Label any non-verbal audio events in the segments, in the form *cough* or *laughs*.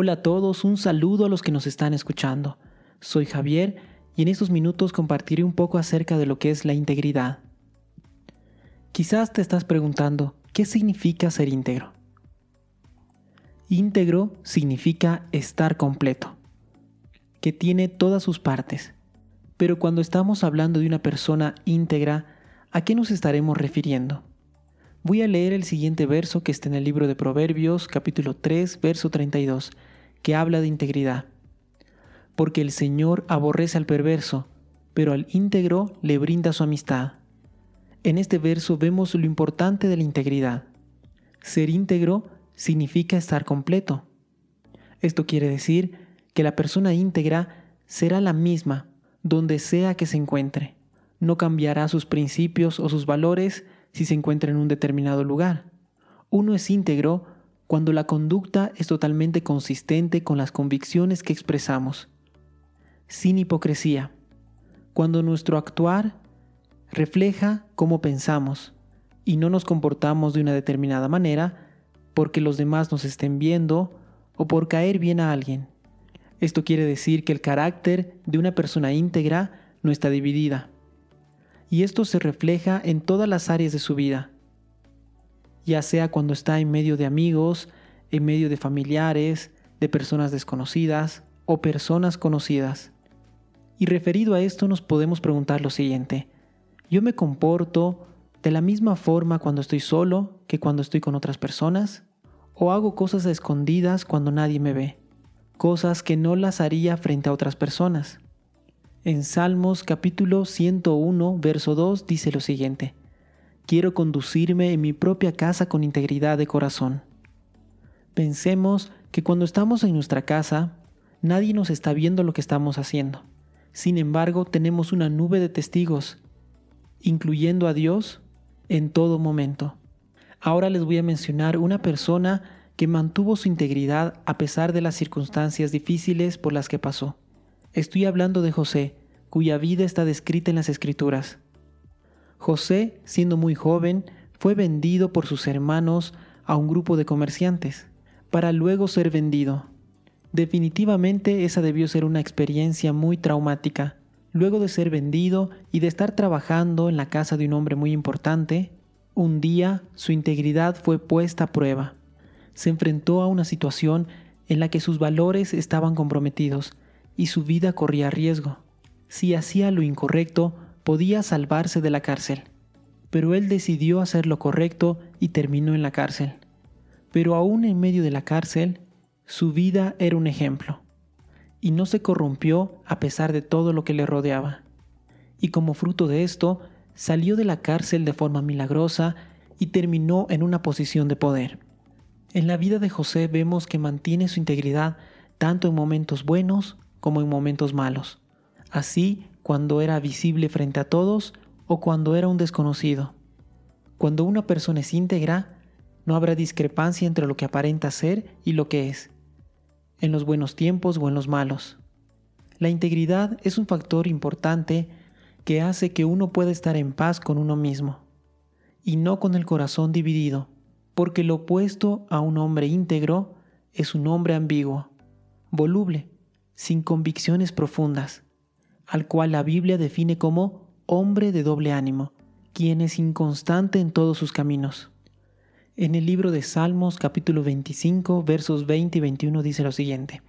Hola a todos, un saludo a los que nos están escuchando. Soy Javier y en estos minutos compartiré un poco acerca de lo que es la integridad. Quizás te estás preguntando, ¿qué significa ser íntegro? Íntegro significa estar completo, que tiene todas sus partes. Pero cuando estamos hablando de una persona íntegra, ¿a qué nos estaremos refiriendo? Voy a leer el siguiente verso que está en el libro de Proverbios, capítulo 3, verso 32, que habla de integridad. Porque el Señor aborrece al perverso, pero al íntegro le brinda su amistad. En este verso vemos lo importante de la integridad. Ser íntegro significa estar completo. Esto quiere decir que la persona íntegra será la misma donde sea que se encuentre. No cambiará sus principios o sus valores si se encuentra en un determinado lugar. Uno es íntegro cuando la conducta es totalmente consistente con las convicciones que expresamos, sin hipocresía, cuando nuestro actuar refleja cómo pensamos y no nos comportamos de una determinada manera porque los demás nos estén viendo o por caer bien a alguien. Esto quiere decir que el carácter de una persona íntegra no está dividida. Y esto se refleja en todas las áreas de su vida, ya sea cuando está en medio de amigos, en medio de familiares, de personas desconocidas o personas conocidas. Y referido a esto nos podemos preguntar lo siguiente, ¿yo me comporto de la misma forma cuando estoy solo que cuando estoy con otras personas? ¿O hago cosas escondidas cuando nadie me ve? Cosas que no las haría frente a otras personas. En Salmos capítulo 101, verso 2 dice lo siguiente, Quiero conducirme en mi propia casa con integridad de corazón. Pensemos que cuando estamos en nuestra casa, nadie nos está viendo lo que estamos haciendo. Sin embargo, tenemos una nube de testigos, incluyendo a Dios, en todo momento. Ahora les voy a mencionar una persona que mantuvo su integridad a pesar de las circunstancias difíciles por las que pasó. Estoy hablando de José, cuya vida está descrita en las Escrituras. José, siendo muy joven, fue vendido por sus hermanos a un grupo de comerciantes, para luego ser vendido. Definitivamente esa debió ser una experiencia muy traumática. Luego de ser vendido y de estar trabajando en la casa de un hombre muy importante, un día su integridad fue puesta a prueba. Se enfrentó a una situación en la que sus valores estaban comprometidos y su vida corría riesgo. Si hacía lo incorrecto, podía salvarse de la cárcel. Pero él decidió hacer lo correcto y terminó en la cárcel. Pero aún en medio de la cárcel, su vida era un ejemplo. Y no se corrompió a pesar de todo lo que le rodeaba. Y como fruto de esto, salió de la cárcel de forma milagrosa y terminó en una posición de poder. En la vida de José vemos que mantiene su integridad tanto en momentos buenos como en momentos malos, así cuando era visible frente a todos o cuando era un desconocido. Cuando una persona es íntegra, no habrá discrepancia entre lo que aparenta ser y lo que es, en los buenos tiempos o en los malos. La integridad es un factor importante que hace que uno pueda estar en paz con uno mismo, y no con el corazón dividido, porque lo opuesto a un hombre íntegro es un hombre ambiguo, voluble, sin convicciones profundas, al cual la Biblia define como hombre de doble ánimo, quien es inconstante en todos sus caminos. En el libro de Salmos capítulo 25 versos 20 y 21 dice lo siguiente,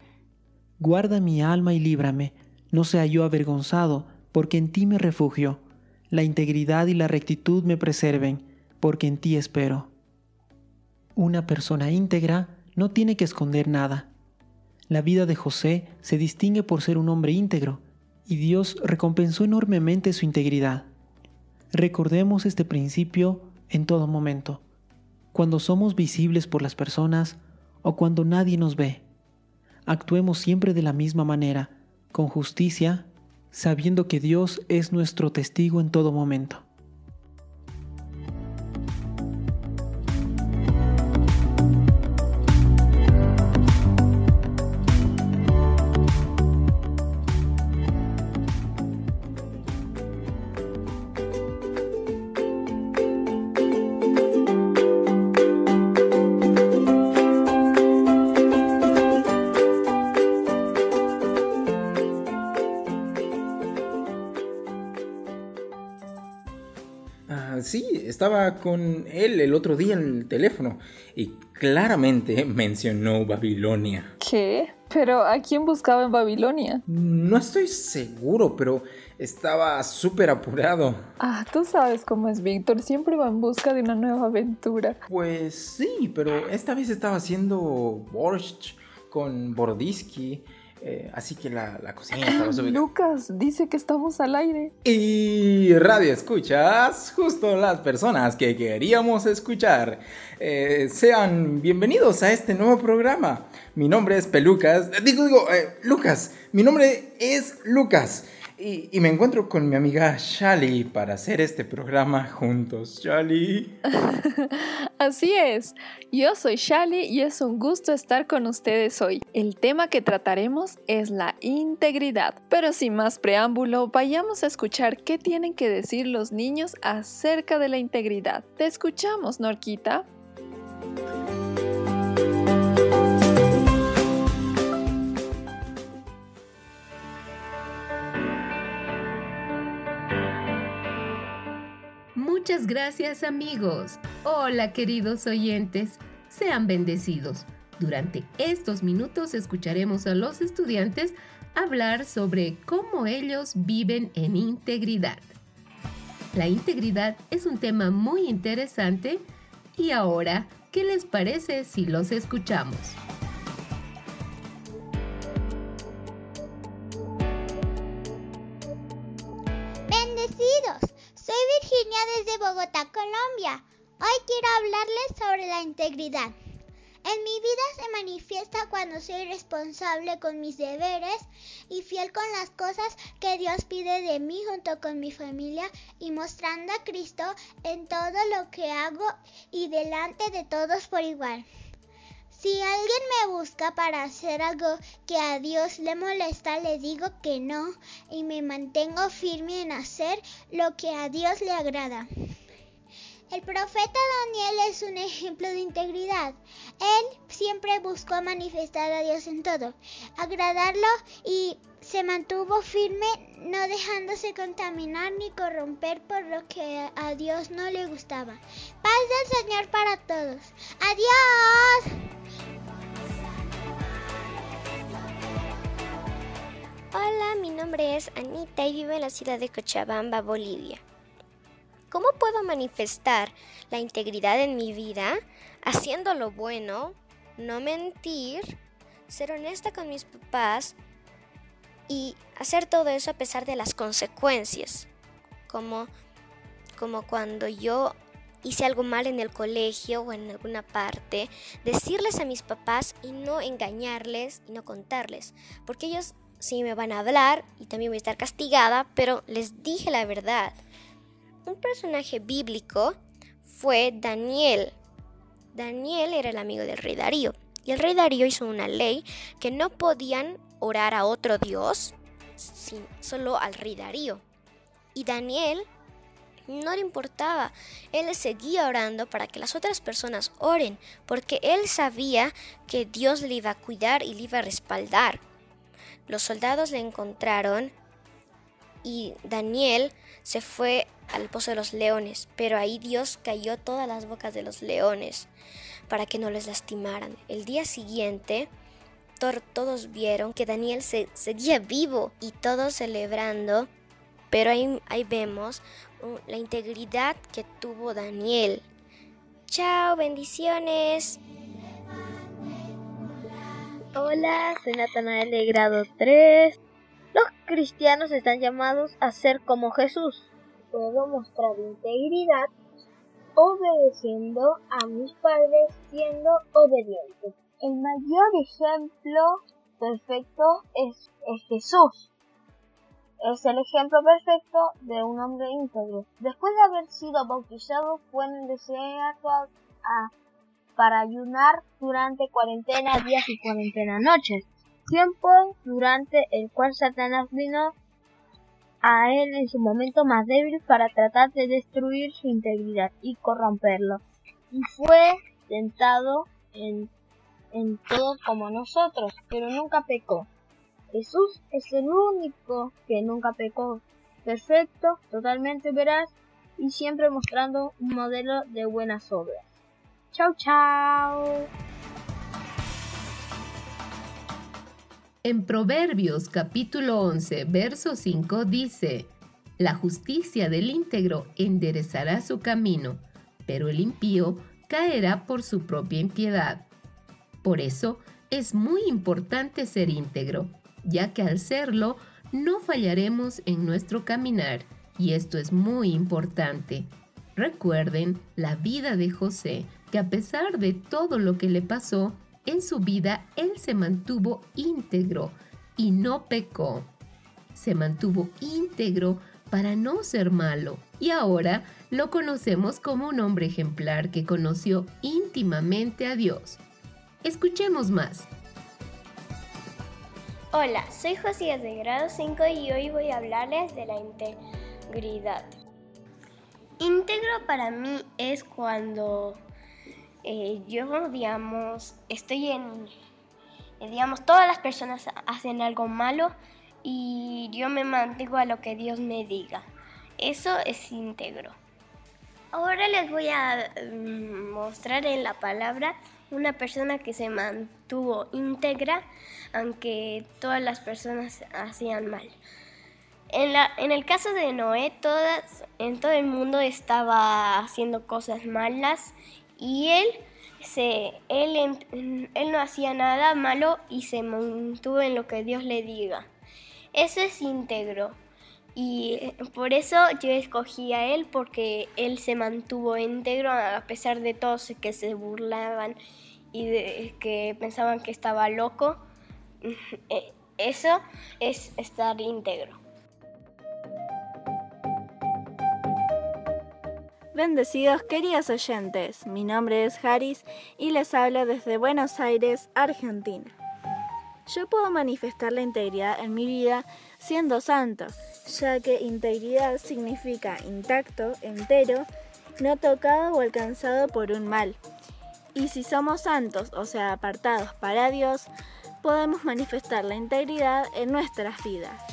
Guarda mi alma y líbrame, no sea yo avergonzado, porque en ti me refugio, la integridad y la rectitud me preserven, porque en ti espero. Una persona íntegra no tiene que esconder nada, la vida de José se distingue por ser un hombre íntegro, y Dios recompensó enormemente su integridad. Recordemos este principio en todo momento. Cuando somos visibles por las personas, o cuando nadie nos ve. Actuemos siempre de la misma manera, con justicia, sabiendo que Dios es nuestro testigo en todo momento. Con él el otro día en el teléfono y claramente mencionó Babilonia. ¿Qué? ¿Pero a quién buscaba en Babilonia? No estoy seguro, pero estaba súper apurado. Ah, tú sabes cómo es Víctor, siempre va en busca de una nueva aventura. Pues sí, pero esta vez estaba haciendo borscht con Bordisky eh, así que la, la cocina estaba Lucas dice que estamos al aire. Y radio escuchas, justo las personas que queríamos escuchar. Eh, sean bienvenidos a este nuevo programa. Mi nombre es Pelucas. Digo, digo, eh, Lucas. Mi nombre es Lucas. Y, me encuentro con mi amiga Shali para hacer este programa juntos. Shali. *laughs* Así es. Yo soy Shali y es un gusto estar con ustedes hoy. El tema que trataremos es la integridad. Pero sin más preámbulo, vayamos a escuchar qué tienen que decir los niños acerca de la integridad. Te escuchamos, Norquita. Muchas gracias amigos. Hola queridos oyentes. Sean bendecidos. Durante estos minutos escucharemos a los estudiantes hablar sobre cómo ellos viven en integridad. La integridad es un tema muy interesante y ahora, ¿qué les parece si los escuchamos? Hoy quiero hablarles sobre la integridad. En mi vida se manifiesta cuando soy responsable con mis deberes y fiel con las cosas que Dios pide de mí junto con mi familia y mostrando a Cristo en todo lo que hago y delante de todos por igual. Si alguien me busca para hacer algo que a Dios le molesta, le digo que no y me mantengo firme en hacer lo que a Dios le agrada. El profeta Daniel es un ejemplo de integridad. Él siempre buscó manifestar a Dios en todo, agradarlo y se mantuvo firme, no dejándose contaminar ni corromper por lo que a Dios no le gustaba. Paz del Señor para todos. Adiós. Hola, mi nombre es Anita y vivo en la ciudad de Cochabamba, Bolivia. ¿Cómo puedo manifestar la integridad en mi vida? Haciendo lo bueno, no mentir, ser honesta con mis papás y hacer todo eso a pesar de las consecuencias. Como, como cuando yo hice algo mal en el colegio o en alguna parte, decirles a mis papás y no engañarles y no contarles, porque ellos sí me van a hablar y también voy a estar castigada, pero les dije la verdad. Un personaje bíblico fue Daniel. Daniel era el amigo del rey Darío. Y el rey Darío hizo una ley que no podían orar a otro dios, solo al rey Darío. Y Daniel no le importaba. Él seguía orando para que las otras personas oren, porque él sabía que Dios le iba a cuidar y le iba a respaldar. Los soldados le encontraron y Daniel se fue al pozo de los leones, pero ahí Dios cayó todas las bocas de los leones para que no les lastimaran. El día siguiente, todos vieron que Daniel se, seguía vivo y todos celebrando, pero ahí, ahí vemos uh, la integridad que tuvo Daniel. Chao, bendiciones. Hola, soy Natanael de grado 3. Los cristianos están llamados a ser como Jesús. Puedo mostrar integridad obedeciendo a mis padres siendo obediente. el mayor ejemplo perfecto es, Jesús. Es el ejemplo perfecto de un hombre íntegro. Después de haber sido bautizado fue en el para ayunar durante cuarentena días y cuarentena noches, tiempo durante el cual Satanás vino a él en su momento más débil para tratar de destruir su integridad y corromperlo. Y fue tentado en, en todo como nosotros, pero nunca pecó. Jesús es el único que nunca pecó, perfecto, totalmente veraz y siempre mostrando un modelo de buenas obras. Chao, chao. En Proverbios capítulo 11, verso 5 dice, La justicia del íntegro enderezará su camino, pero el impío caerá por su propia impiedad. Por eso es muy importante ser íntegro, ya que al serlo no fallaremos en nuestro caminar, y esto es muy importante. Recuerden la vida de José, que a pesar de todo lo que le pasó, en su vida él se mantuvo íntegro y no pecó. Se mantuvo íntegro para no ser malo y ahora lo conocemos como un hombre ejemplar que conoció íntimamente a Dios. Escuchemos más. Hola, soy Josías de grado 5 y hoy voy a hablarles de la integridad. Íntegro para mí es cuando eh, yo, digamos, estoy en, eh, digamos, todas las personas hacen algo malo y yo me mantengo a lo que Dios me diga. Eso es íntegro. Ahora les voy a mm, mostrar en la palabra una persona que se mantuvo íntegra aunque todas las personas hacían mal. En, la, en el caso de Noé, todas, en todo el mundo estaba haciendo cosas malas y él, se, él, él no hacía nada malo y se mantuvo en lo que Dios le diga. Eso es íntegro. Y por eso yo escogí a él porque él se mantuvo íntegro a pesar de todos que se burlaban y de, que pensaban que estaba loco. *laughs* Eso es estar íntegro. Bendecidos queridos oyentes, mi nombre es Haris y les hablo desde Buenos Aires, Argentina. Yo puedo manifestar la integridad en mi vida siendo santo, ya que integridad significa intacto, entero, no tocado o alcanzado por un mal. Y si somos santos, o sea, apartados para Dios, podemos manifestar la integridad en nuestras vidas.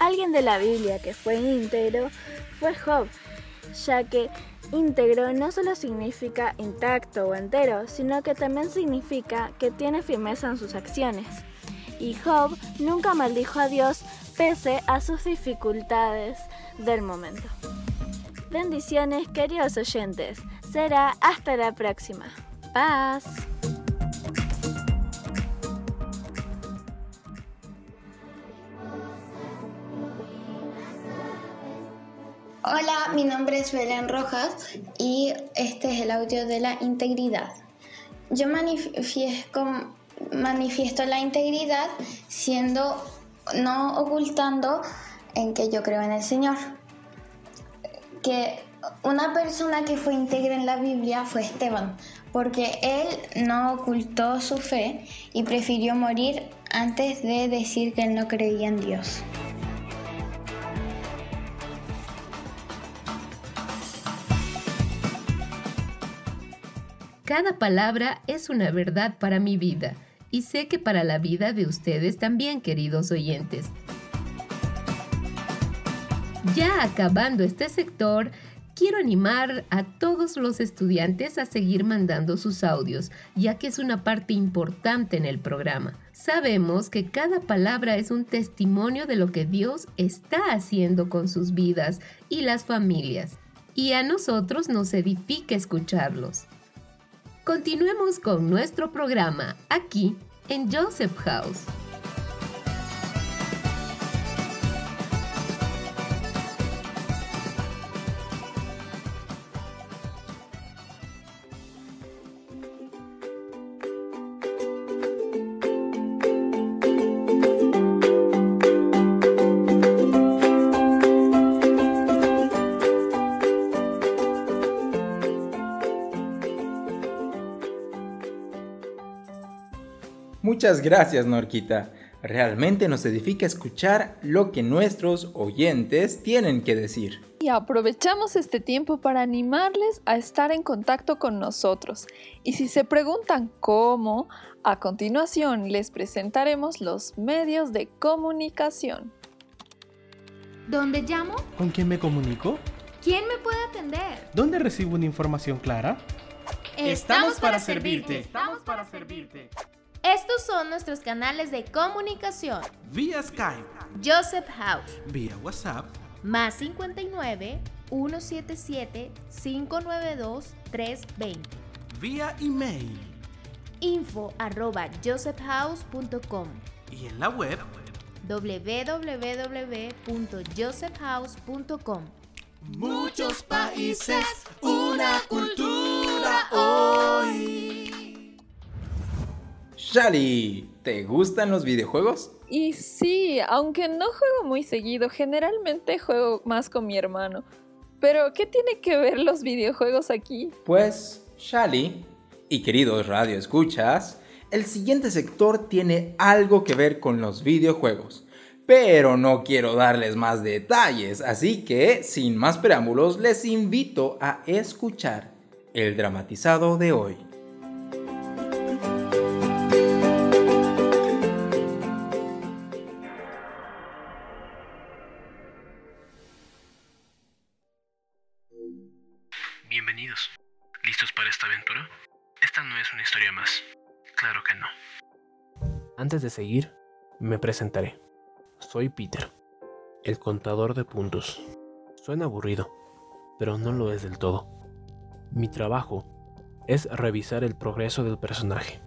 Alguien de la Biblia que fue íntegro fue Job, ya que íntegro no solo significa intacto o entero, sino que también significa que tiene firmeza en sus acciones. Y Job nunca maldijo a Dios pese a sus dificultades del momento. Bendiciones queridos oyentes, será hasta la próxima. Paz. Hola, mi nombre es Belén Rojas y este es el audio de la integridad. Yo manifiesto, manifiesto la integridad siendo, no ocultando en que yo creo en el Señor. Que una persona que fue íntegra en la Biblia fue Esteban, porque él no ocultó su fe y prefirió morir antes de decir que él no creía en Dios. Cada palabra es una verdad para mi vida y sé que para la vida de ustedes también, queridos oyentes. Ya acabando este sector, quiero animar a todos los estudiantes a seguir mandando sus audios, ya que es una parte importante en el programa. Sabemos que cada palabra es un testimonio de lo que Dios está haciendo con sus vidas y las familias, y a nosotros nos edifica escucharlos. Continuemos con nuestro programa aquí en Joseph House. Muchas gracias, Norquita. Realmente nos edifica escuchar lo que nuestros oyentes tienen que decir. Y aprovechamos este tiempo para animarles a estar en contacto con nosotros. Y si se preguntan cómo, a continuación les presentaremos los medios de comunicación. ¿Dónde llamo? ¿Con quién me comunico? ¿Quién me puede atender? ¿Dónde recibo una información clara? Estamos, para, servirte. Estamos para servirte. Estos son nuestros canales de comunicación. Vía Skype. Joseph House. Vía WhatsApp. Más 59 177 592 320. Vía email. Info arroba josephhouse.com. Y en la web www.josephhouse.com. Muchos países, una cultura hoy. Shali, ¿te gustan los videojuegos? Y sí, aunque no juego muy seguido, generalmente juego más con mi hermano. Pero, ¿qué tiene que ver los videojuegos aquí? Pues, Shali, y queridos radioescuchas, el siguiente sector tiene algo que ver con los videojuegos. Pero no quiero darles más detalles, así que, sin más preámbulos, les invito a escuchar el dramatizado de hoy. Más. Claro que no. Antes de seguir, me presentaré. Soy Peter, el contador de puntos. Suena aburrido, pero no lo es del todo. Mi trabajo es revisar el progreso del personaje.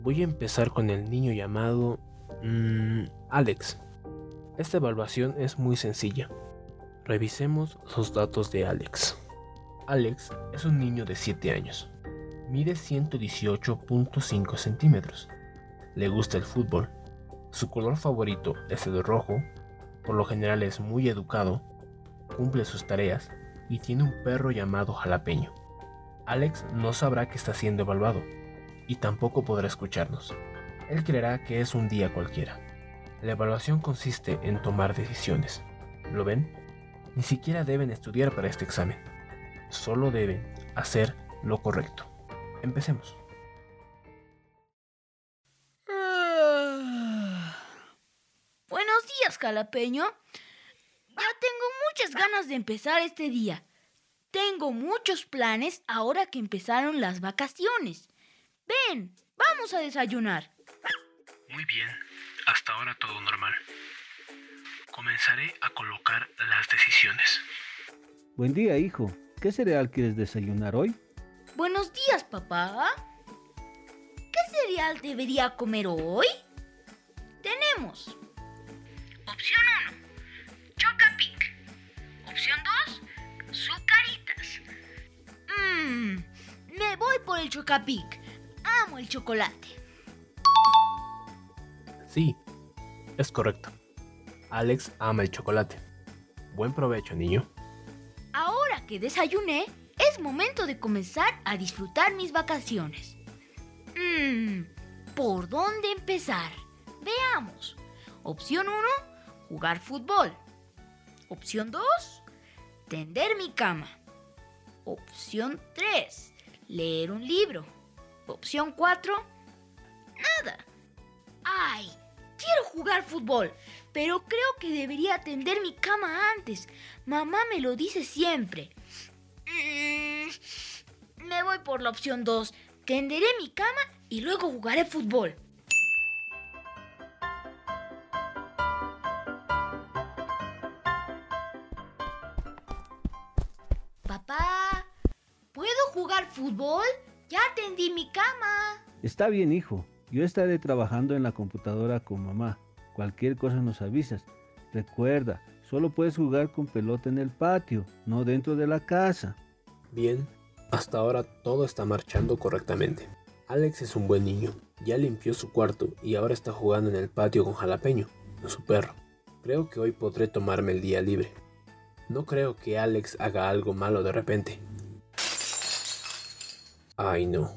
Voy a empezar con el niño llamado mm, Alex. Esta evaluación es muy sencilla. Revisemos los datos de Alex. Alex es un niño de 7 años. Mide 118.5 centímetros. Le gusta el fútbol. Su color favorito es el rojo. Por lo general es muy educado. Cumple sus tareas y tiene un perro llamado jalapeño. Alex no sabrá que está siendo evaluado y tampoco podrá escucharnos. Él creerá que es un día cualquiera. La evaluación consiste en tomar decisiones. ¿Lo ven? Ni siquiera deben estudiar para este examen solo deben hacer lo correcto. Empecemos. Buenos días, jalapeño. Ya tengo muchas ganas de empezar este día. Tengo muchos planes ahora que empezaron las vacaciones. Ven, vamos a desayunar. Muy bien, hasta ahora todo normal. Comenzaré a colocar las decisiones. Buen día, hijo. ¿Qué cereal quieres desayunar hoy? Buenos días, papá. ¿Qué cereal debería comer hoy? Tenemos. Opción 1. Chocapic. Opción 2. Zucaritas. Mmm. Me voy por el Chocapic. Amo el chocolate. Sí, es correcto. Alex ama el chocolate. Buen provecho, niño que desayuné, es momento de comenzar a disfrutar mis vacaciones. Mmm, ¿por dónde empezar? Veamos. Opción 1, jugar fútbol. Opción 2, tender mi cama. Opción 3, leer un libro. Opción 4, nada. ¡Ay! Quiero jugar fútbol, pero creo que debería tender mi cama antes. Mamá me lo dice siempre. Mm, me voy por la opción 2. Tenderé mi cama y luego jugaré fútbol. Papá, ¿puedo jugar fútbol? Ya tendí mi cama. Está bien, hijo. Yo estaré trabajando en la computadora con mamá. Cualquier cosa nos avisas. Recuerda, solo puedes jugar con pelota en el patio, no dentro de la casa. Bien, hasta ahora todo está marchando correctamente. Alex es un buen niño, ya limpió su cuarto y ahora está jugando en el patio con Jalapeño, su perro. Creo que hoy podré tomarme el día libre. No creo que Alex haga algo malo de repente. Ay no,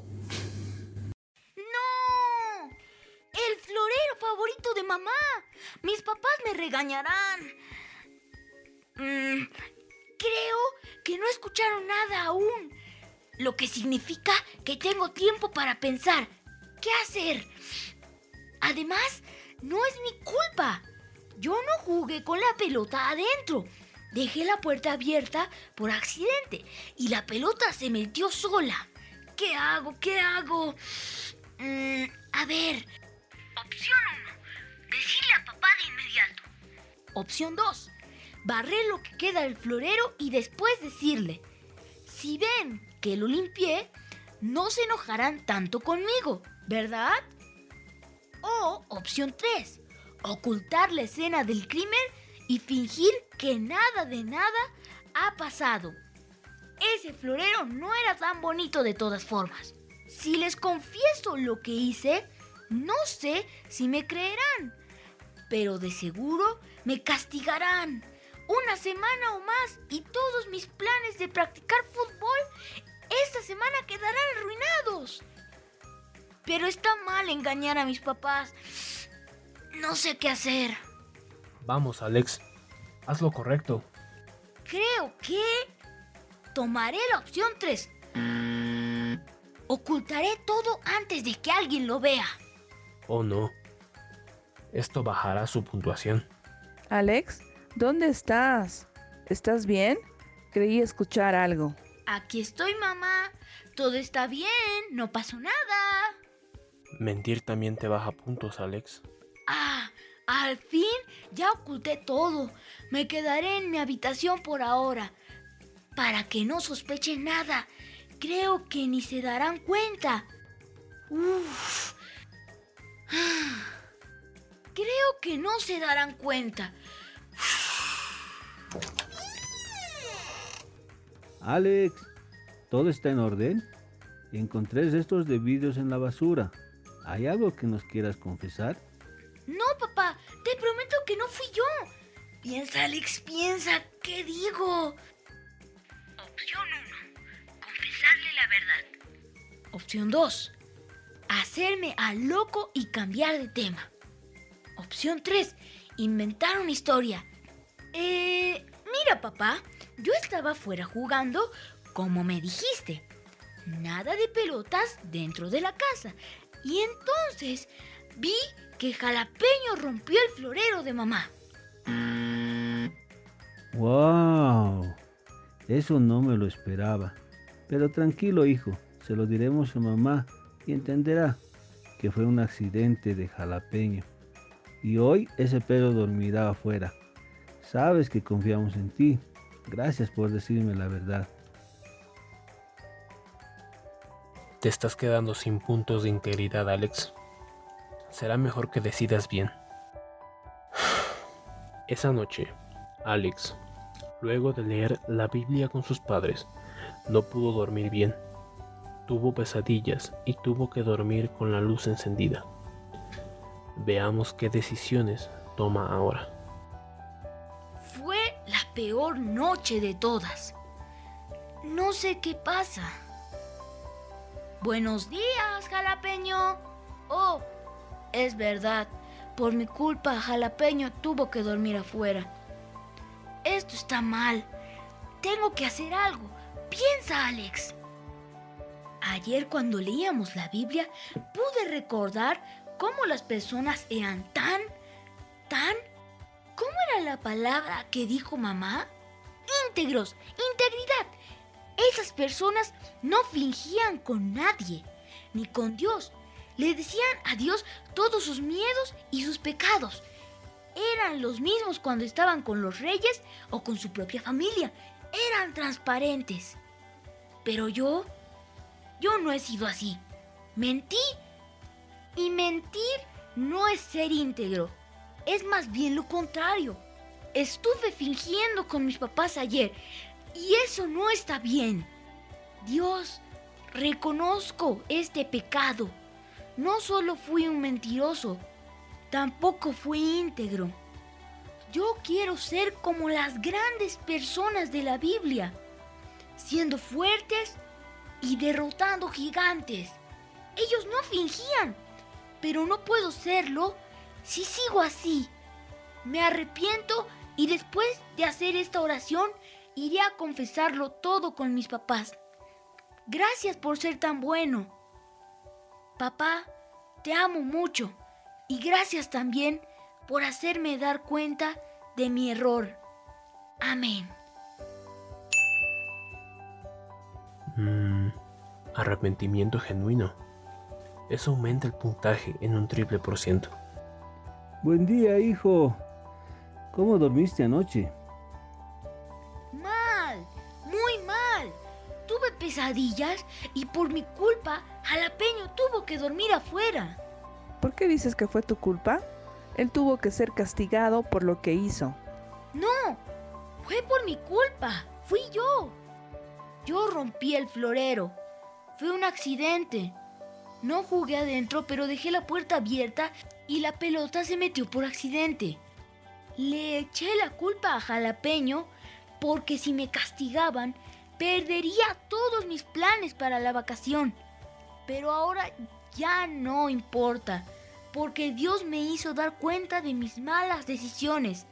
escucharon nada aún, lo que significa que tengo tiempo para pensar qué hacer. Además, no es mi culpa. Yo no jugué con la pelota adentro. Dejé la puerta abierta por accidente y la pelota se metió sola. ¿Qué hago? ¿Qué hago? Mm, a ver. Opción 1. Decirle a papá de inmediato. Opción 2. Barrer lo que queda del florero y después decirle. Si ven que lo limpié, no se enojarán tanto conmigo, ¿verdad? O opción 3. Ocultar la escena del crimen y fingir que nada de nada ha pasado. Ese florero no era tan bonito de todas formas. Si les confieso lo que hice, no sé si me creerán, pero de seguro me castigarán. Una semana o más y todos mis planes de practicar fútbol esta semana quedarán arruinados. Pero está mal engañar a mis papás. No sé qué hacer. Vamos, Alex. Haz lo correcto. Creo que tomaré la opción 3. Ocultaré todo antes de que alguien lo vea. Oh no. Esto bajará su puntuación. Alex, ¿dónde estás? ¿Estás bien? Creí escuchar algo. Aquí estoy, mamá. Todo está bien. No pasó nada. Mentir también te baja puntos, Alex. Ah, al fin ya oculté todo. Me quedaré en mi habitación por ahora. Para que no sospechen nada. Creo que ni se darán cuenta. Uf. Creo que no se darán cuenta. Alex, ¿todo está en orden? Encontré estos de vídeos en la basura. ¿Hay algo que nos quieras confesar? No, papá, te prometo que no fui yo. Piensa, Alex, piensa, ¿qué digo? Opción 1. Confesarle la verdad. Opción 2. Hacerme al loco y cambiar de tema. Opción 3. Inventar una historia. Eh, mira, papá, yo estaba afuera jugando como me dijiste. Nada de pelotas dentro de la casa. Y entonces vi que Jalapeño rompió el florero de mamá. ¡Wow! Eso no me lo esperaba. Pero tranquilo, hijo, se lo diremos a mamá y entenderá que fue un accidente de jalapeño. Y hoy ese perro dormirá afuera. Sabes que confiamos en ti. Gracias por decirme la verdad. Te estás quedando sin puntos de integridad, Alex. Será mejor que decidas bien. *sighs* Esa noche, Alex, luego de leer la Biblia con sus padres, no pudo dormir bien. Tuvo pesadillas y tuvo que dormir con la luz encendida. Veamos qué decisiones toma ahora. Peor noche de todas. No sé qué pasa. Buenos días, jalapeño. Oh, es verdad. Por mi culpa, jalapeño tuvo que dormir afuera. Esto está mal. Tengo que hacer algo. Piensa, Alex. Ayer cuando leíamos la Biblia, pude recordar cómo las personas eran tan, tan... ¿Cómo era la palabra que dijo mamá? Íntegros, integridad. Esas personas no fingían con nadie, ni con Dios. Le decían a Dios todos sus miedos y sus pecados. Eran los mismos cuando estaban con los reyes o con su propia familia. Eran transparentes. Pero yo, yo no he sido así. Mentí. Y mentir no es ser íntegro. Es más bien lo contrario. Estuve fingiendo con mis papás ayer y eso no está bien. Dios, reconozco este pecado. No solo fui un mentiroso, tampoco fui íntegro. Yo quiero ser como las grandes personas de la Biblia, siendo fuertes y derrotando gigantes. Ellos no fingían, pero no puedo serlo si sigo así. me arrepiento y después de hacer esta oración iré a confesarlo todo con mis papás. Gracias por ser tan bueno. Papá, te amo mucho y gracias también por hacerme dar cuenta de mi error. Amén. Mm, arrepentimiento genuino. Eso aumenta el puntaje en un triple por ciento. Buen día, hijo. ¿Cómo dormiste anoche? Mal, muy mal. Tuve pesadillas y por mi culpa, Jalapeño tuvo que dormir afuera. ¿Por qué dices que fue tu culpa? Él tuvo que ser castigado por lo que hizo. No, fue por mi culpa. Fui yo. Yo rompí el florero. Fue un accidente. No jugué adentro, pero dejé la puerta abierta y la pelota se metió por accidente. Le eché la culpa a Jalapeño porque si me castigaban, perdería todos mis planes para la vacación. Pero ahora ya no importa, porque Dios me hizo dar cuenta de mis malas decisiones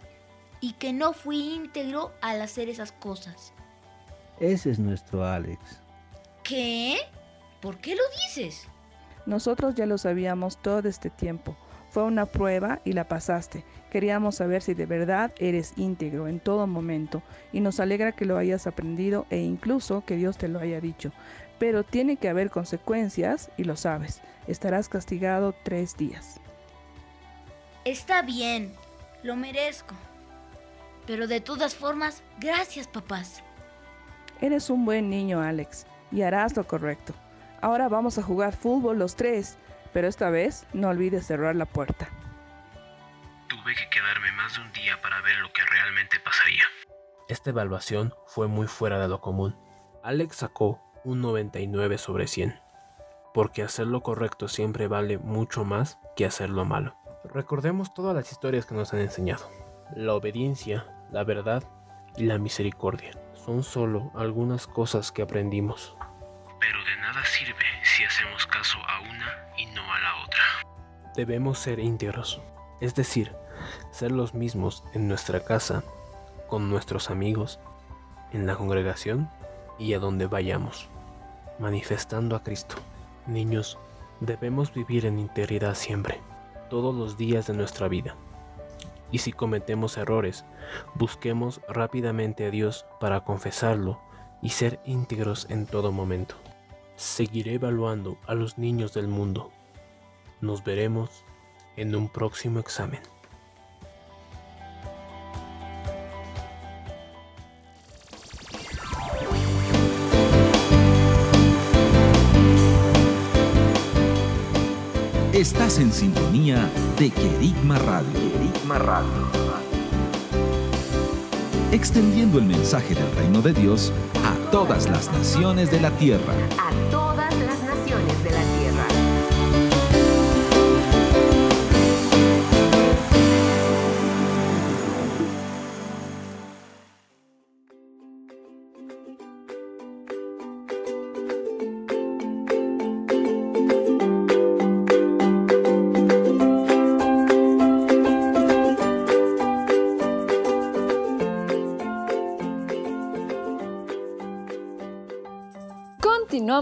y que no fui íntegro al hacer esas cosas. Ese es nuestro Alex. ¿Qué? ¿Por qué lo dices? Nosotros ya lo sabíamos todo este tiempo. Fue una prueba y la pasaste. Queríamos saber si de verdad eres íntegro en todo momento y nos alegra que lo hayas aprendido e incluso que Dios te lo haya dicho. Pero tiene que haber consecuencias y lo sabes. Estarás castigado tres días. Está bien, lo merezco. Pero de todas formas, gracias papás. Eres un buen niño, Alex, y harás lo correcto. Ahora vamos a jugar fútbol los tres, pero esta vez no olvides cerrar la puerta. Tuve que quedarme más de un día para ver lo que realmente pasaría. Esta evaluación fue muy fuera de lo común. Alex sacó un 99 sobre 100, porque hacer lo correcto siempre vale mucho más que hacer lo malo. Recordemos todas las historias que nos han enseñado. La obediencia, la verdad y la misericordia son solo algunas cosas que aprendimos. Pero de nada sirve Debemos ser íntegros, es decir, ser los mismos en nuestra casa, con nuestros amigos, en la congregación y a donde vayamos, manifestando a Cristo. Niños, debemos vivir en integridad siempre, todos los días de nuestra vida. Y si cometemos errores, busquemos rápidamente a Dios para confesarlo y ser íntegros en todo momento. Seguiré evaluando a los niños del mundo. Nos veremos en un próximo examen. Estás en sintonía de Querigma Radio. Querigma Radio. Extendiendo el mensaje del reino de Dios a todas las naciones de la tierra. A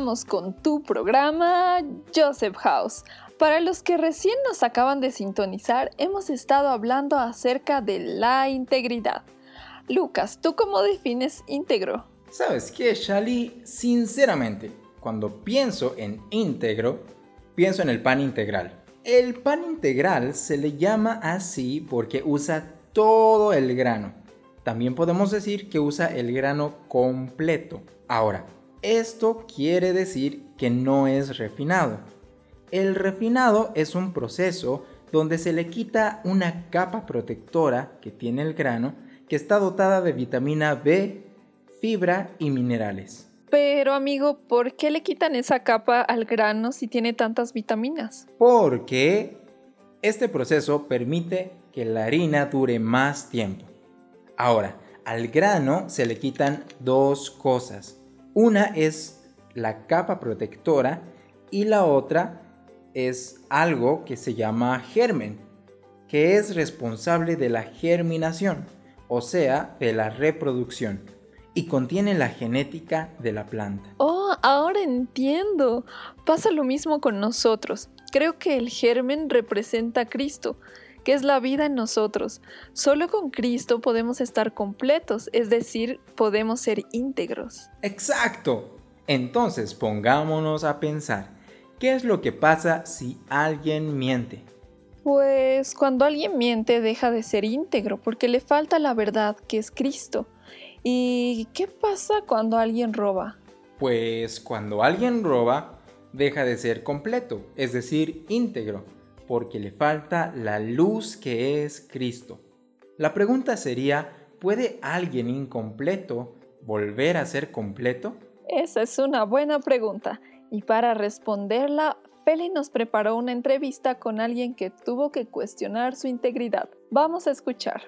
Con tu programa Joseph House. Para los que recién nos acaban de sintonizar, hemos estado hablando acerca de la integridad. Lucas, ¿tú cómo defines íntegro? ¿Sabes qué, Shali? Sinceramente, cuando pienso en íntegro, pienso en el pan integral. El pan integral se le llama así porque usa todo el grano. También podemos decir que usa el grano completo. Ahora, esto quiere decir que no es refinado. El refinado es un proceso donde se le quita una capa protectora que tiene el grano que está dotada de vitamina B, fibra y minerales. Pero amigo, ¿por qué le quitan esa capa al grano si tiene tantas vitaminas? Porque este proceso permite que la harina dure más tiempo. Ahora, al grano se le quitan dos cosas. Una es la capa protectora y la otra es algo que se llama germen. que es responsable de la germinación, o sea, de la reproducción, y contiene la genética de la planta. Oh, ahora entiendo. Pasa lo mismo con nosotros. Creo que el germen representa a Cristo, que es la vida en nosotros. Solo con Cristo podemos estar completos, es decir, podemos ser íntegros. Exacto. Entonces pongámonos a pensar, ¿qué es lo que pasa si alguien miente? Pues cuando alguien miente deja de ser íntegro porque le falta la verdad que es Cristo. ¿Y qué pasa cuando alguien roba? Pues cuando alguien roba deja de ser completo, es decir, íntegro, porque le falta la luz que es Cristo. La pregunta sería, ¿puede alguien incompleto volver a ser completo? Esa es una buena pregunta. Y para responderla, Feli nos preparó una entrevista con alguien que tuvo que cuestionar su integridad. Vamos a escuchar.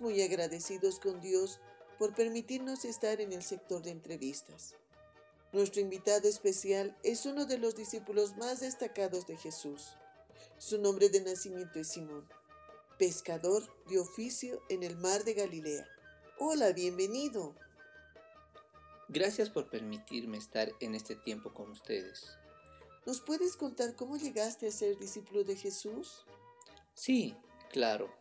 Estamos muy agradecidos con Dios por permitirnos estar en el sector de entrevistas. Nuestro invitado especial es uno de los discípulos más destacados de Jesús. Su nombre de nacimiento es Simón, pescador de oficio en el mar de Galilea. Hola, bienvenido. Gracias por permitirme estar en este tiempo con ustedes. ¿Nos puedes contar cómo llegaste a ser discípulo de Jesús? Sí, claro.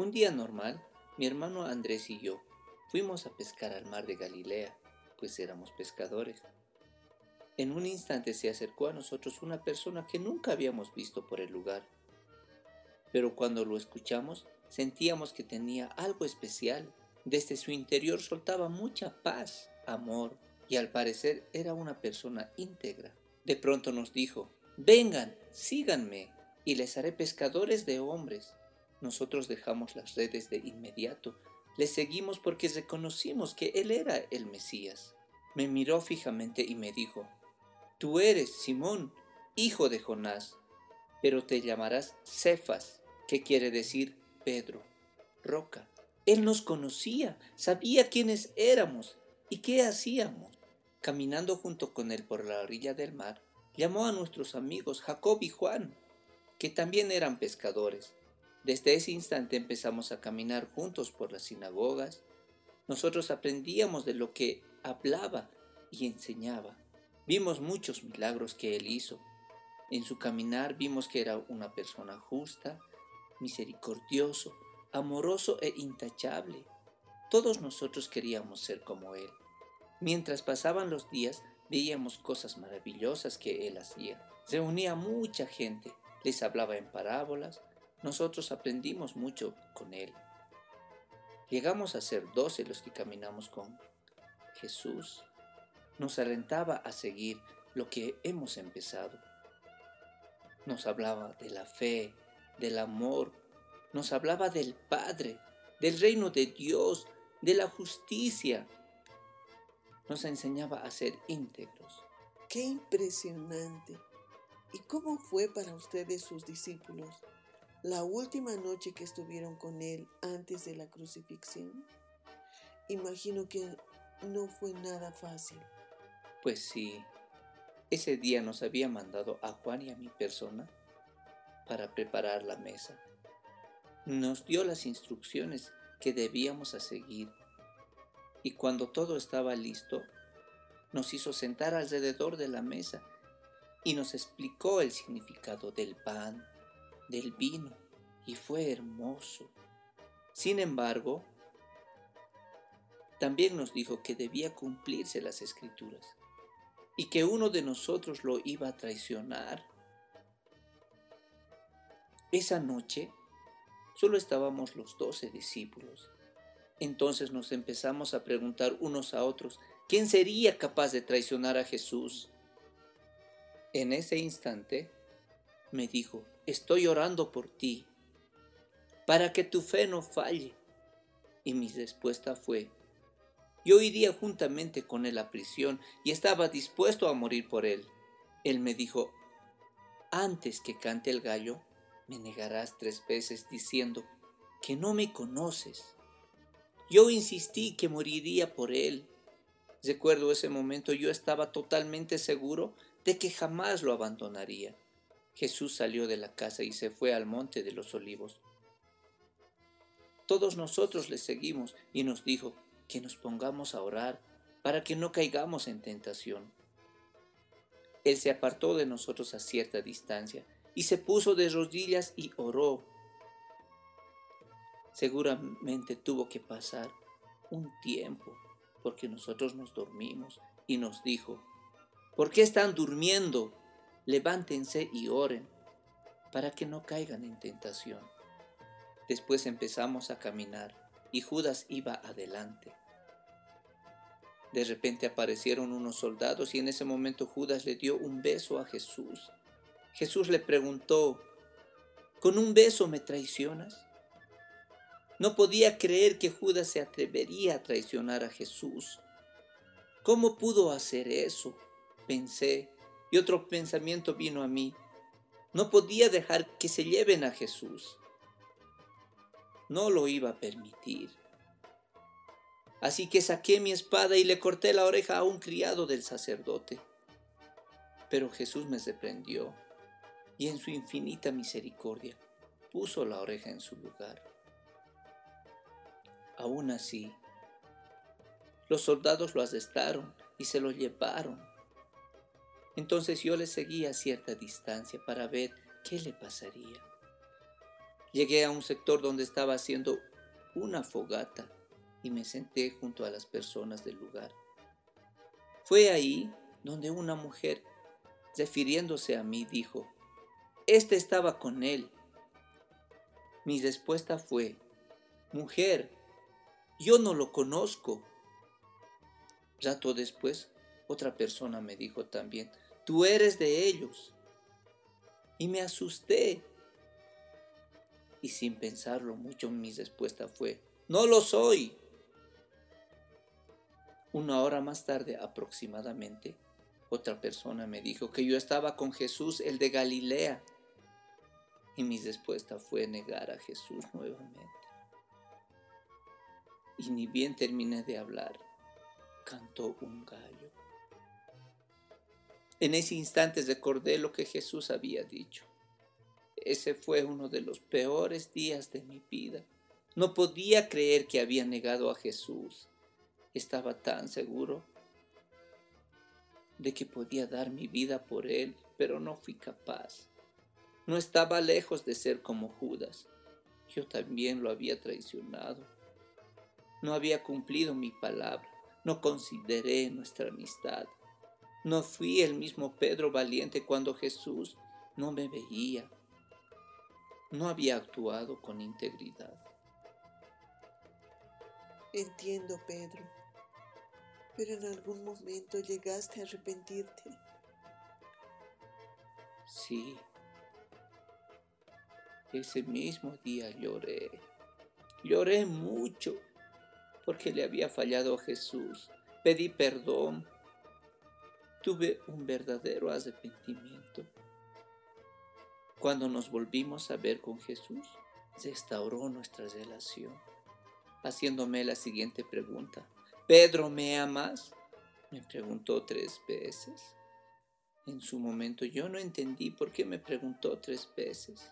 Un día normal, mi hermano Andrés y yo fuimos a pescar al mar de Galilea, pues éramos pescadores. En un instante se acercó a nosotros una persona que nunca habíamos visto por el lugar. Pero cuando lo escuchamos, sentíamos que tenía algo especial. Desde su interior soltaba mucha paz, amor, y al parecer era una persona íntegra. De pronto nos dijo, vengan, síganme, y les haré pescadores de hombres. Nosotros dejamos las redes de inmediato. Le seguimos porque reconocimos que Él era el Mesías. Me miró fijamente y me dijo, Tú eres Simón, hijo de Jonás, pero te llamarás Cefas, que quiere decir Pedro, roca. Él nos conocía, sabía quiénes éramos y qué hacíamos. Caminando junto con él por la orilla del mar, llamó a nuestros amigos Jacob y Juan, que también eran pescadores desde ese instante empezamos a caminar juntos por las sinagogas. Nosotros aprendíamos de lo que hablaba y enseñaba. Vimos muchos milagros que él hizo. En su caminar vimos que era una persona justa, misericordioso, amoroso e intachable. Todos nosotros queríamos ser como él. Mientras pasaban los días, veíamos cosas maravillosas que él hacía. Se unía mucha gente, les hablaba en parábolas, nosotros aprendimos mucho con Él. Llegamos a ser doce los que caminamos con Jesús. Nos alentaba a seguir lo que hemos empezado. Nos hablaba de la fe, del amor, nos hablaba del Padre, del reino de Dios, de la justicia. Nos enseñaba a ser íntegros. ¡Qué impresionante! ¿Y cómo fue para ustedes sus discípulos? La última noche que estuvieron con Él antes de la crucifixión? Imagino que no fue nada fácil. Pues sí, ese día nos había mandado a Juan y a mi persona para preparar la mesa. Nos dio las instrucciones que debíamos seguir y cuando todo estaba listo, nos hizo sentar alrededor de la mesa y nos explicó el significado del pan, del vino y fue hermoso. Sin embargo, también nos dijo que debía cumplirse las escrituras y que uno de nosotros lo iba a traicionar. Esa noche solo estábamos los doce discípulos. Entonces nos empezamos a preguntar unos a otros, ¿quién sería capaz de traicionar a Jesús? En ese instante me dijo, estoy orando por ti, para que tu fe no falle. Y mi respuesta fue, Yo iría juntamente con él a prisión y estaba dispuesto a morir por él. Él me dijo, antes que cante el gallo, me negarás tres veces diciendo que no me conoces. Yo insistí que moriría por él. Recuerdo ese momento, yo estaba totalmente seguro de que jamás lo abandonaría. Jesús salió de la casa y se fue al monte de los olivos. Todos nosotros le seguimos y nos dijo que nos pongamos a orar para que no caigamos en tentación. Él se apartó de nosotros a cierta distancia y se puso de rodillas y oró. Seguramente tuvo que pasar un tiempo porque nosotros nos dormimos y nos dijo, ¿por qué están durmiendo? Levántense y oren para que no caigan en tentación. Después empezamos a caminar y Judas iba adelante. De repente aparecieron unos soldados y en ese momento Judas le dio un beso a Jesús. Jesús le preguntó, ¿con un beso me traicionas? No podía creer que Judas se atrevería a traicionar a Jesús. ¿Cómo pudo hacer eso? Pensé, y otro pensamiento vino a mí. No podía dejar que se lleven a Jesús. No lo iba a permitir. Así que saqué mi espada y le corté la oreja a un criado del sacerdote. Pero Jesús me reprendió y en su infinita misericordia puso la oreja en su lugar. Aún así, los soldados lo asestaron y se lo llevaron. Entonces yo le seguí a cierta distancia para ver qué le pasaría. Llegué a un sector donde estaba haciendo una fogata y me senté junto a las personas del lugar. Fue ahí donde una mujer, refiriéndose a mí, dijo, Este estaba con él. Mi respuesta fue, Mujer, yo no lo conozco. Rato después, otra persona me dijo también, Tú eres de ellos. Y me asusté. Y sin pensarlo mucho, mi respuesta fue, No lo soy. Una hora más tarde aproximadamente, otra persona me dijo que yo estaba con Jesús, el de Galilea. Y mi respuesta fue negar a Jesús nuevamente. Y ni bien terminé de hablar, cantó un gallo. En ese instante recordé lo que Jesús había dicho. Ese fue uno de los peores días de mi vida. No podía creer que había negado a Jesús. Estaba tan seguro de que podía dar mi vida por él, pero no fui capaz. No estaba lejos de ser como Judas. Yo también lo había traicionado. No había cumplido mi palabra. No consideré nuestra amistad. No fui el mismo Pedro valiente cuando Jesús no me veía. No había actuado con integridad. Entiendo, Pedro pero en algún momento llegaste a arrepentirte. Sí. Ese mismo día lloré. Lloré mucho porque le había fallado a Jesús. Pedí perdón. Tuve un verdadero arrepentimiento. Cuando nos volvimos a ver con Jesús, restauró nuestra relación, haciéndome la siguiente pregunta. Pedro, ¿me amas? Me preguntó tres veces. En su momento yo no entendí por qué me preguntó tres veces.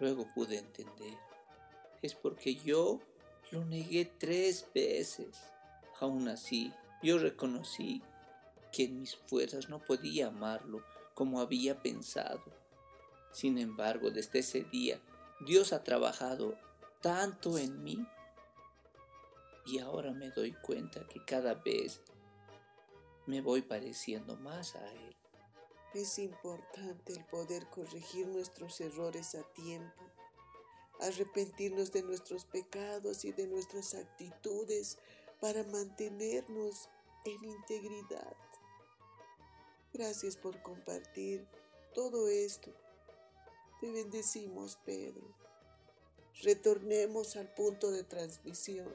Luego pude entender. Es porque yo lo negué tres veces. Aún así, yo reconocí que en mis fuerzas no podía amarlo como había pensado. Sin embargo, desde ese día, Dios ha trabajado tanto en mí y ahora me doy cuenta que cada vez me voy pareciendo más a Él. Es importante el poder corregir nuestros errores a tiempo, arrepentirnos de nuestros pecados y de nuestras actitudes para mantenernos en integridad. Gracias por compartir todo esto. Te bendecimos, Pedro. Retornemos al punto de transmisión.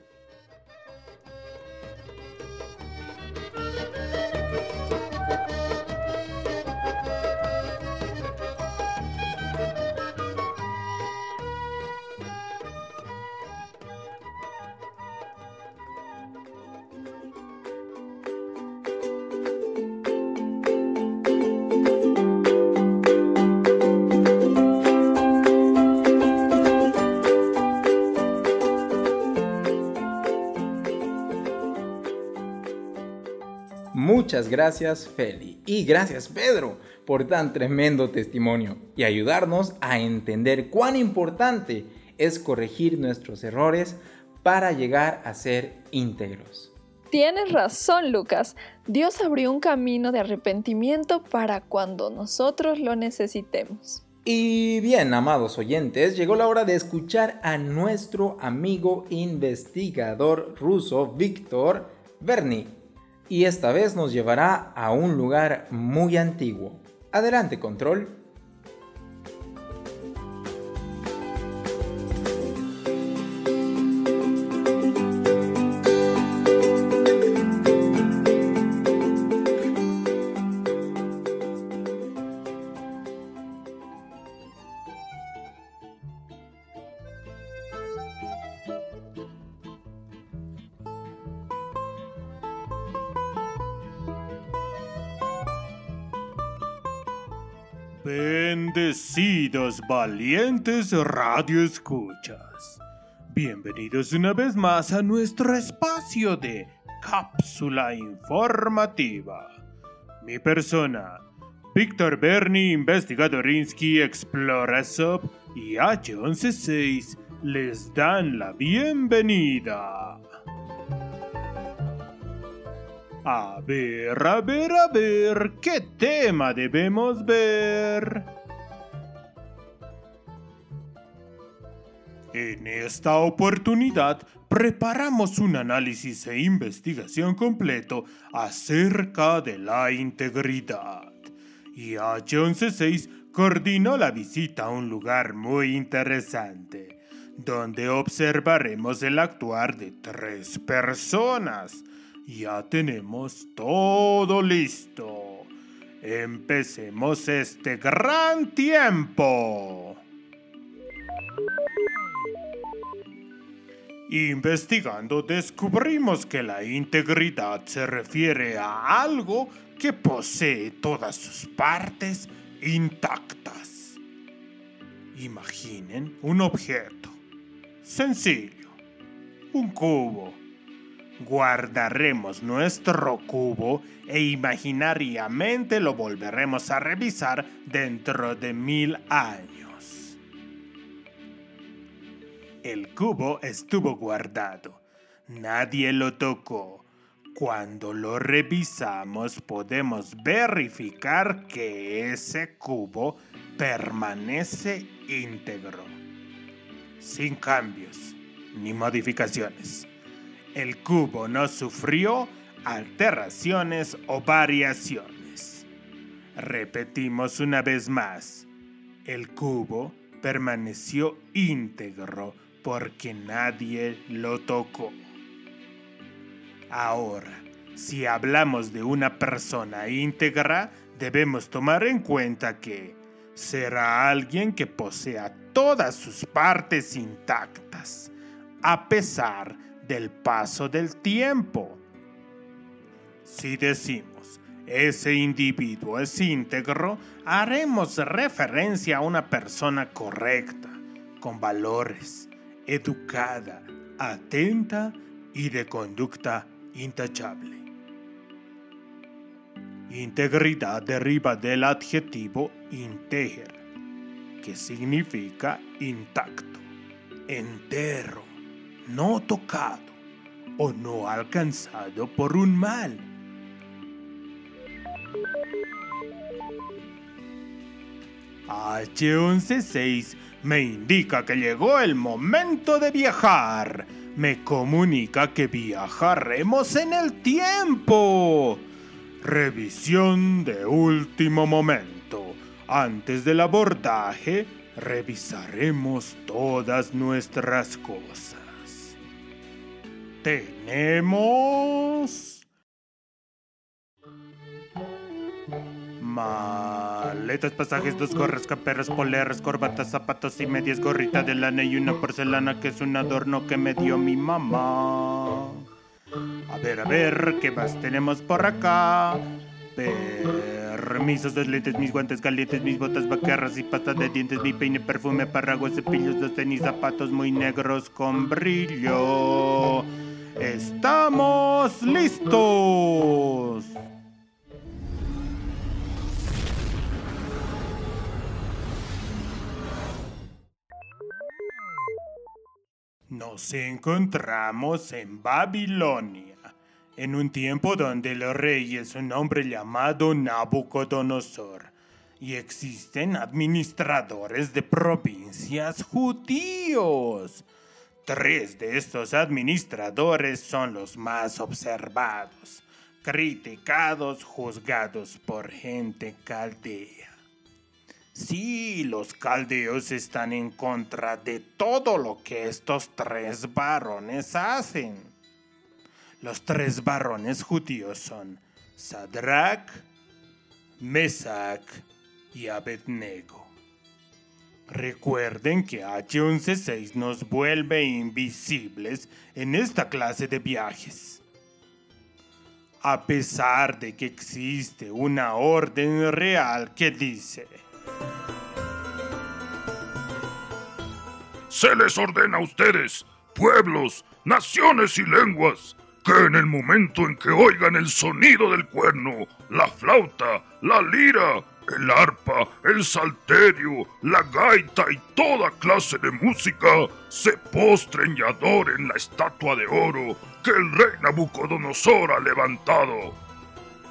Muchas gracias Feli y gracias Pedro por tan tremendo testimonio y ayudarnos a entender cuán importante es corregir nuestros errores para llegar a ser íntegros. Tienes razón, Lucas. Dios abrió un camino de arrepentimiento para cuando nosotros lo necesitemos. Y bien, amados oyentes, llegó la hora de escuchar a nuestro amigo investigador ruso Víctor Berni. Y esta vez nos llevará a un lugar muy antiguo. Adelante, control. Valientes radioescuchas. Bienvenidos una vez más a nuestro espacio de cápsula informativa. Mi persona, Víctor Berni, investigadorinsky, Explorasop y H116 les dan la bienvenida. A ver, a ver, a ver, ¿qué tema debemos ver? En esta oportunidad preparamos un análisis e investigación completo acerca de la integridad. Y H116 coordinó la visita a un lugar muy interesante, donde observaremos el actuar de tres personas ya tenemos todo listo. Empecemos este gran tiempo. Investigando descubrimos que la integridad se refiere a algo que posee todas sus partes intactas. Imaginen un objeto sencillo, un cubo guardaremos nuestro cubo e imaginariamente lo volveremos a revisar dentro de mil años. El cubo estuvo guardado. Nadie lo tocó. Cuando lo revisamos podemos verificar que ese cubo permanece íntegro, sin cambios ni modificaciones el cubo no sufrió alteraciones o variaciones. Repetimos una vez más, el cubo permaneció íntegro porque nadie lo tocó. Ahora, si hablamos de una persona íntegra, debemos tomar en cuenta que será alguien que posea todas sus partes intactas, a pesar del paso del tiempo. Si decimos ese individuo es íntegro, haremos referencia a una persona correcta, con valores, educada, atenta y de conducta intachable. Integridad deriva del adjetivo integer, que significa intacto, entero no tocado o no alcanzado por un mal. H116 me indica que llegó el momento de viajar. Me comunica que viajaremos en el tiempo. Revisión de último momento. Antes del abordaje, revisaremos todas nuestras cosas tenemos maletas, pasajes, dos gorras, caperas, poleras, corbatas, zapatos y medias, gorrita de lana y una porcelana que es un adorno que me dio mi mamá. A ver, a ver, ¿qué más tenemos por acá? Permisos, dos lentes, mis guantes calientes, mis botas vaqueras y pasta de dientes, mi peine, perfume, paraguas, cepillos, dos tenis, zapatos muy negros con brillo. ¡Estamos listos! Nos encontramos en Babilonia, en un tiempo donde el rey es un hombre llamado Nabucodonosor y existen administradores de provincias judíos. Tres de estos administradores son los más observados, criticados, juzgados por gente caldea. Sí, los caldeos están en contra de todo lo que estos tres varones hacen. Los tres varones judíos son Sadrach, Mesach y Abednego. Recuerden que H116 nos vuelve invisibles en esta clase de viajes. A pesar de que existe una orden real que dice Se les ordena a ustedes, pueblos, naciones y lenguas, que en el momento en que oigan el sonido del cuerno, la flauta, la lira, el arpa, el salterio, la gaita y toda clase de música, se postren y adoren la estatua de oro que el rey Nabucodonosor ha levantado.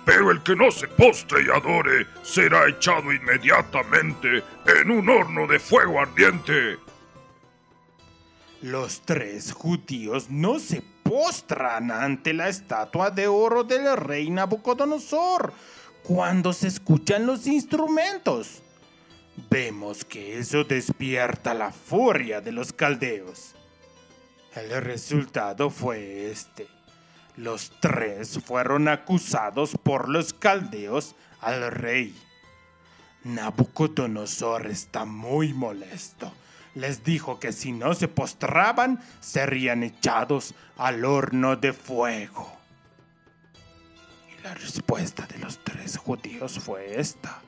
Pero el que no se postre y adore será echado inmediatamente en un horno de fuego ardiente. Los tres judíos no se postran ante la estatua de oro del rey Nabucodonosor cuando se escuchan los instrumentos. Vemos que eso despierta la furia de los caldeos. El resultado fue este. Los tres fueron acusados por los caldeos al rey. Nabucodonosor está muy molesto les dijo que si no se postraban, serían echados al horno de fuego. Y la respuesta de los tres judíos fue esta.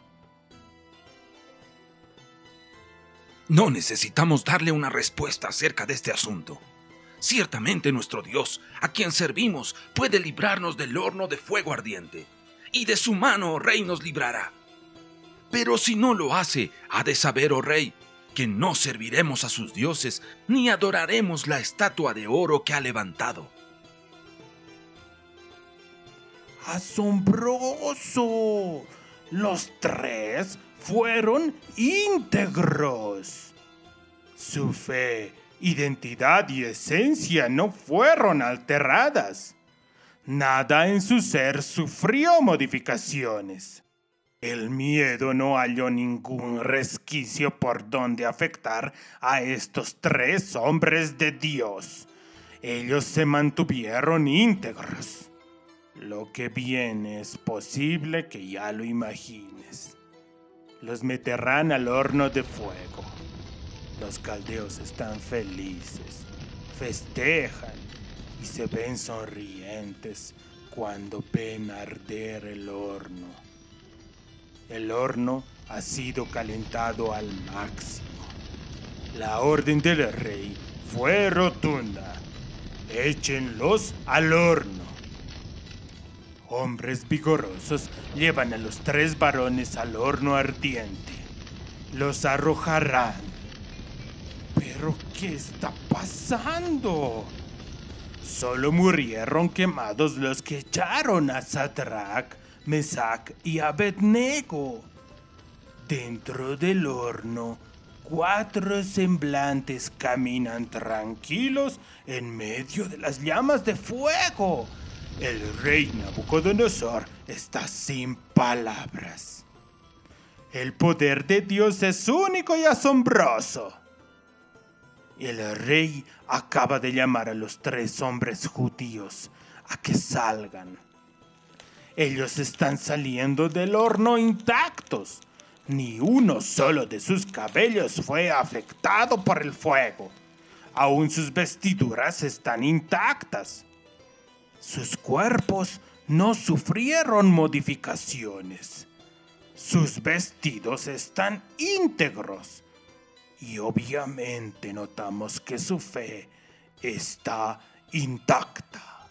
No necesitamos darle una respuesta acerca de este asunto. Ciertamente nuestro Dios, a quien servimos, puede librarnos del horno de fuego ardiente, y de su mano, oh rey, nos librará. Pero si no lo hace, ha de saber, oh rey, que no serviremos a sus dioses ni adoraremos la estatua de oro que ha levantado. ¡Asombroso! Los tres fueron íntegros. Su fe, identidad y esencia no fueron alteradas. Nada en su ser sufrió modificaciones. El miedo no halló ningún resquicio por donde afectar a estos tres hombres de Dios. Ellos se mantuvieron íntegros. Lo que viene es posible que ya lo imagines. Los meterán al horno de fuego. Los caldeos están felices, festejan y se ven sonrientes cuando ven arder el horno. El horno ha sido calentado al máximo. La orden del rey fue rotunda. Échenlos al horno. Hombres vigorosos llevan a los tres varones al horno ardiente. Los arrojarán. ¿Pero qué está pasando? Solo murieron quemados los que echaron a Sadrach, Mesac y Abednego. Dentro del horno, cuatro semblantes caminan tranquilos en medio de las llamas de fuego. El rey Nabucodonosor está sin palabras. El poder de Dios es único y asombroso. El rey acaba de llamar a los tres hombres judíos a que salgan. Ellos están saliendo del horno intactos. Ni uno solo de sus cabellos fue afectado por el fuego. Aún sus vestiduras están intactas. Sus cuerpos no sufrieron modificaciones. Sus vestidos están íntegros. Y obviamente notamos que su fe está intacta.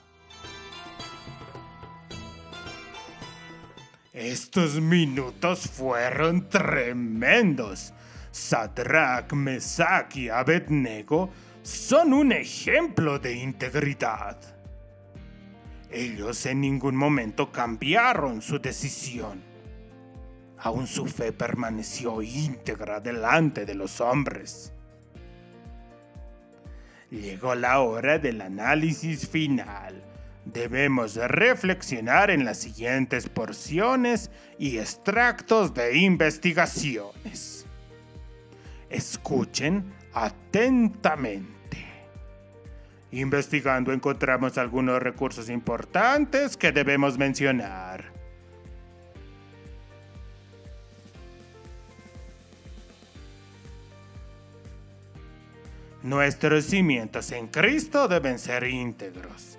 Estos minutos fueron tremendos. Sadrach, Mesach y Abednego son un ejemplo de integridad. Ellos en ningún momento cambiaron su decisión. Aún su fe permaneció íntegra delante de los hombres. Llegó la hora del análisis final. Debemos reflexionar en las siguientes porciones y extractos de investigaciones. Escuchen atentamente. Investigando encontramos algunos recursos importantes que debemos mencionar. Nuestros cimientos en Cristo deben ser íntegros.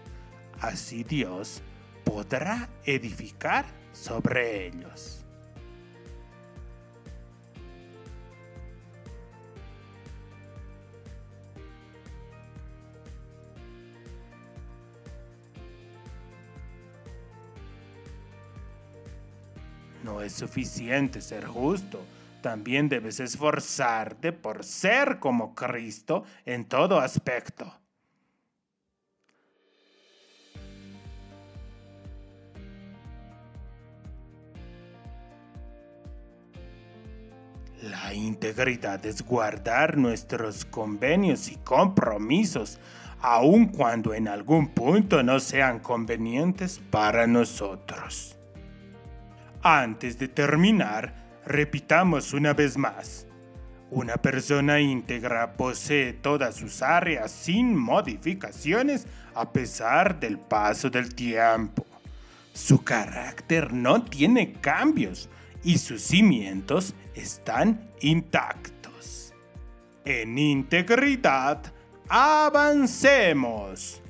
Así Dios podrá edificar sobre ellos. No es suficiente ser justo. También debes esforzarte por ser como Cristo en todo aspecto. La integridad es guardar nuestros convenios y compromisos, aun cuando en algún punto no sean convenientes para nosotros. Antes de terminar, repitamos una vez más. Una persona íntegra posee todas sus áreas sin modificaciones a pesar del paso del tiempo. Su carácter no tiene cambios y sus cimientos están intactos. En integridad, avancemos.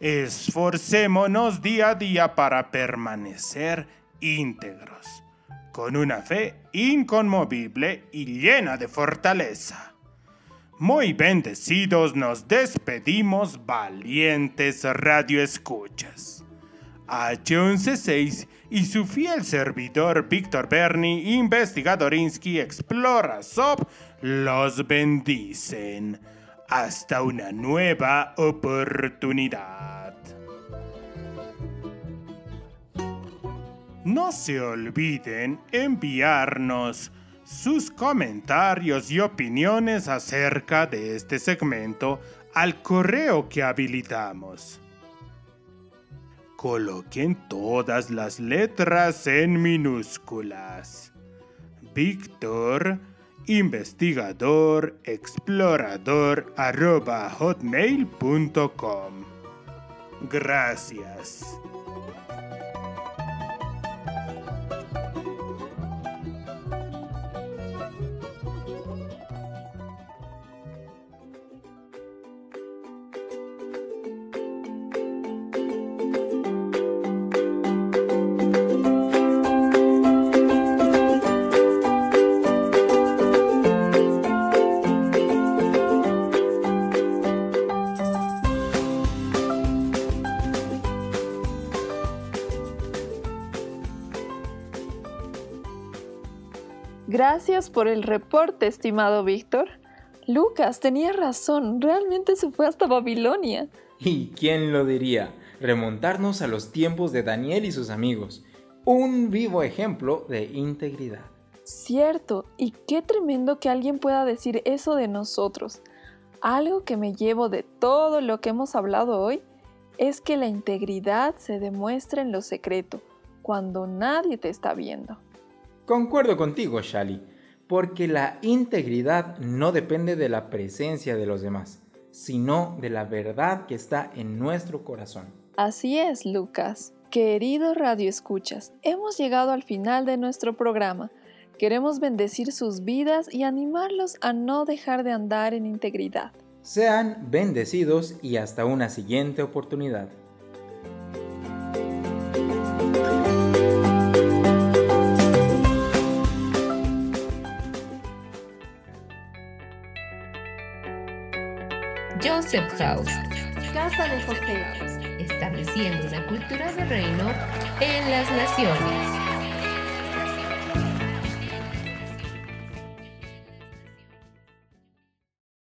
Esforcémonos día a día para permanecer íntegros, con una fe inconmovible y llena de fortaleza. Muy bendecidos nos despedimos, valientes radioescuchas. H116 y su fiel servidor Víctor Berni, investigadorinsky Explora SOP, los bendicen. Hasta una nueva oportunidad. No se olviden enviarnos sus comentarios y opiniones acerca de este segmento al correo que habilitamos. Coloquen todas las letras en minúsculas. Víctor, investigador, explorador, arroba hotmail.com. Gracias. Gracias por el reporte, estimado Víctor. Lucas tenía razón, realmente se fue hasta Babilonia. ¿Y quién lo diría? Remontarnos a los tiempos de Daniel y sus amigos. Un vivo ejemplo de integridad. Cierto, y qué tremendo que alguien pueda decir eso de nosotros. Algo que me llevo de todo lo que hemos hablado hoy es que la integridad se demuestra en lo secreto, cuando nadie te está viendo. Concuerdo contigo, Shali, porque la integridad no depende de la presencia de los demás, sino de la verdad que está en nuestro corazón. Así es, Lucas. Querido Radio Escuchas, hemos llegado al final de nuestro programa. Queremos bendecir sus vidas y animarlos a no dejar de andar en integridad. Sean bendecidos y hasta una siguiente oportunidad. House, Casa de José. estableciendo una cultura de reino en las naciones.